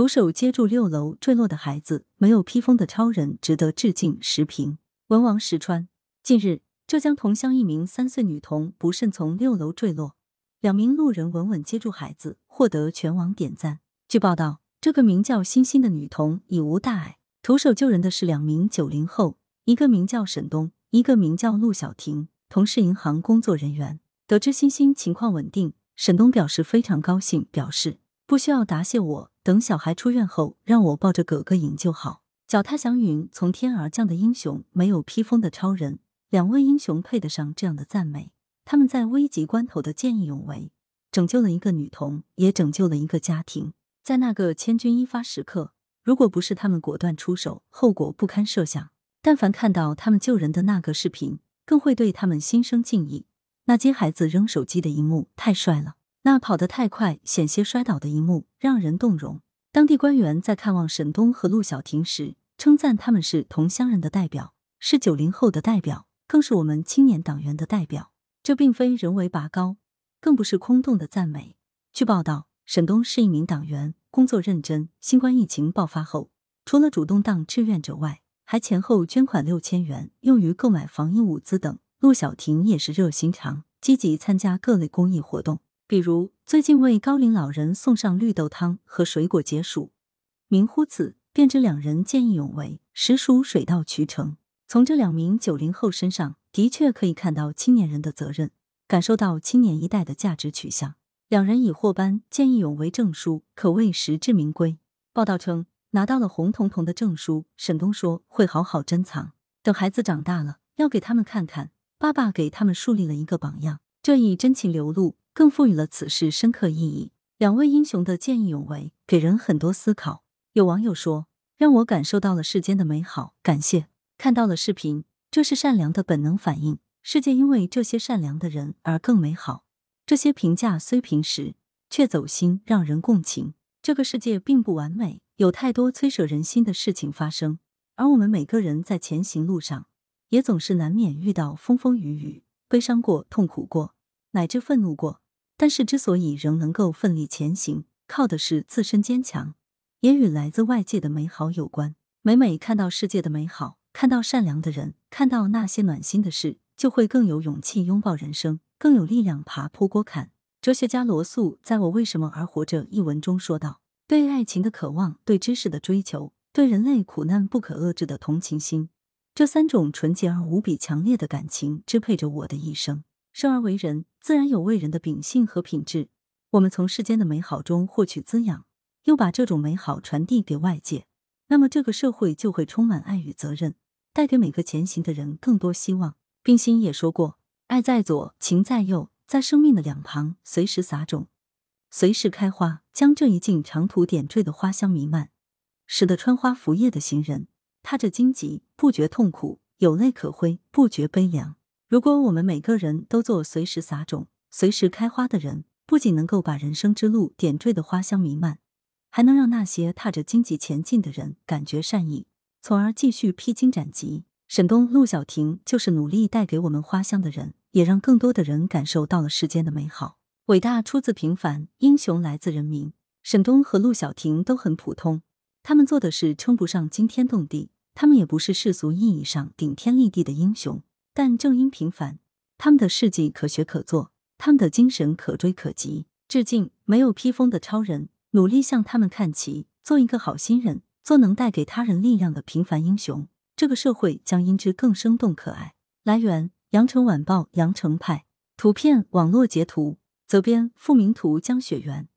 徒手接住六楼坠落的孩子，没有披风的超人值得致敬。时评：文王石川。近日，浙江桐乡一名三岁女童不慎从六楼坠落，两名路人稳稳接住孩子，获得全网点赞。据报道，这个名叫欣欣的女童已无大碍。徒手救人的是两名九零后，一个名叫沈东，一个名叫陆小婷，同是银行工作人员。得知欣欣情况稳定，沈东表示非常高兴，表示不需要答谢我。等小孩出院后，让我抱着哥哥赢就好。脚踏祥云，从天而降的英雄，没有披风的超人，两位英雄配得上这样的赞美。他们在危急关头的见义勇为，拯救了一个女童，也拯救了一个家庭。在那个千钧一发时刻，如果不是他们果断出手，后果不堪设想。但凡看到他们救人的那个视频，更会对他们心生敬意。那接孩子扔手机的一幕太帅了。那跑得太快，险些摔倒的一幕让人动容。当地官员在看望沈东和陆小婷时，称赞他们是同乡人的代表，是九零后的代表，更是我们青年党员的代表。这并非人为拔高，更不是空洞的赞美。据报道，沈东是一名党员，工作认真。新冠疫情爆发后，除了主动当志愿者外，还前后捐款六千元，用于购买防疫物资等。陆小婷也是热心肠，积极参加各类公益活动。比如最近为高龄老人送上绿豆汤和水果解暑，明乎此，便知两人见义勇为，实属水到渠成。从这两名九零后身上，的确可以看到青年人的责任，感受到青年一代的价值取向。两人已获颁见义勇为证书，可谓实至名归。报道称，拿到了红彤彤的证书，沈东说会好好珍藏，等孩子长大了，要给他们看看，爸爸给他们树立了一个榜样。这一真情流露。更赋予了此事深刻意义。两位英雄的见义勇为，给人很多思考。有网友说：“让我感受到了世间的美好，感谢看到了视频，这是善良的本能反应。世界因为这些善良的人而更美好。这些评价虽平实，却走心，让人共情。这个世界并不完美，有太多摧舍人心的事情发生，而我们每个人在前行路上，也总是难免遇到风风雨雨，悲伤过，痛苦过。”乃至愤怒过，但是之所以仍能够奋力前行，靠的是自身坚强，也与来自外界的美好有关。每每看到世界的美好，看到善良的人，看到那些暖心的事，就会更有勇气拥抱人生，更有力量爬坡过坎。哲学家罗素在我为什么而活着一文中说道：“对爱情的渴望，对知识的追求，对人类苦难不可遏制的同情心，这三种纯洁而无比强烈的感情，支配着我的一生。”生而为人，自然有为人的秉性和品质。我们从世间的美好中获取滋养，又把这种美好传递给外界，那么这个社会就会充满爱与责任，带给每个前行的人更多希望。冰心也说过：“爱在左，情在右，在生命的两旁，随时撒种，随时开花，将这一径长途点缀的花香弥漫，使得穿花拂叶的行人踏着荆棘不觉痛苦，有泪可挥不觉悲凉。”如果我们每个人都做随时撒种、随时开花的人，不仅能够把人生之路点缀的花香弥漫，还能让那些踏着荆棘前进的人感觉善意，从而继续披荆斩棘。沈东、陆小婷就是努力带给我们花香的人，也让更多的人感受到了世间的美好。伟大出自平凡，英雄来自人民。沈东和陆小婷都很普通，他们做的事称不上惊天动地，他们也不是世俗意义上顶天立地的英雄。但正因平凡，他们的事迹可学可做，他们的精神可追可及。致敬没有披风的超人，努力向他们看齐，做一个好心人，做能带给他人力量的平凡英雄，这个社会将因之更生动可爱。来源：羊城晚报羊城派，图片网络截图，责编：付明图，江雪源。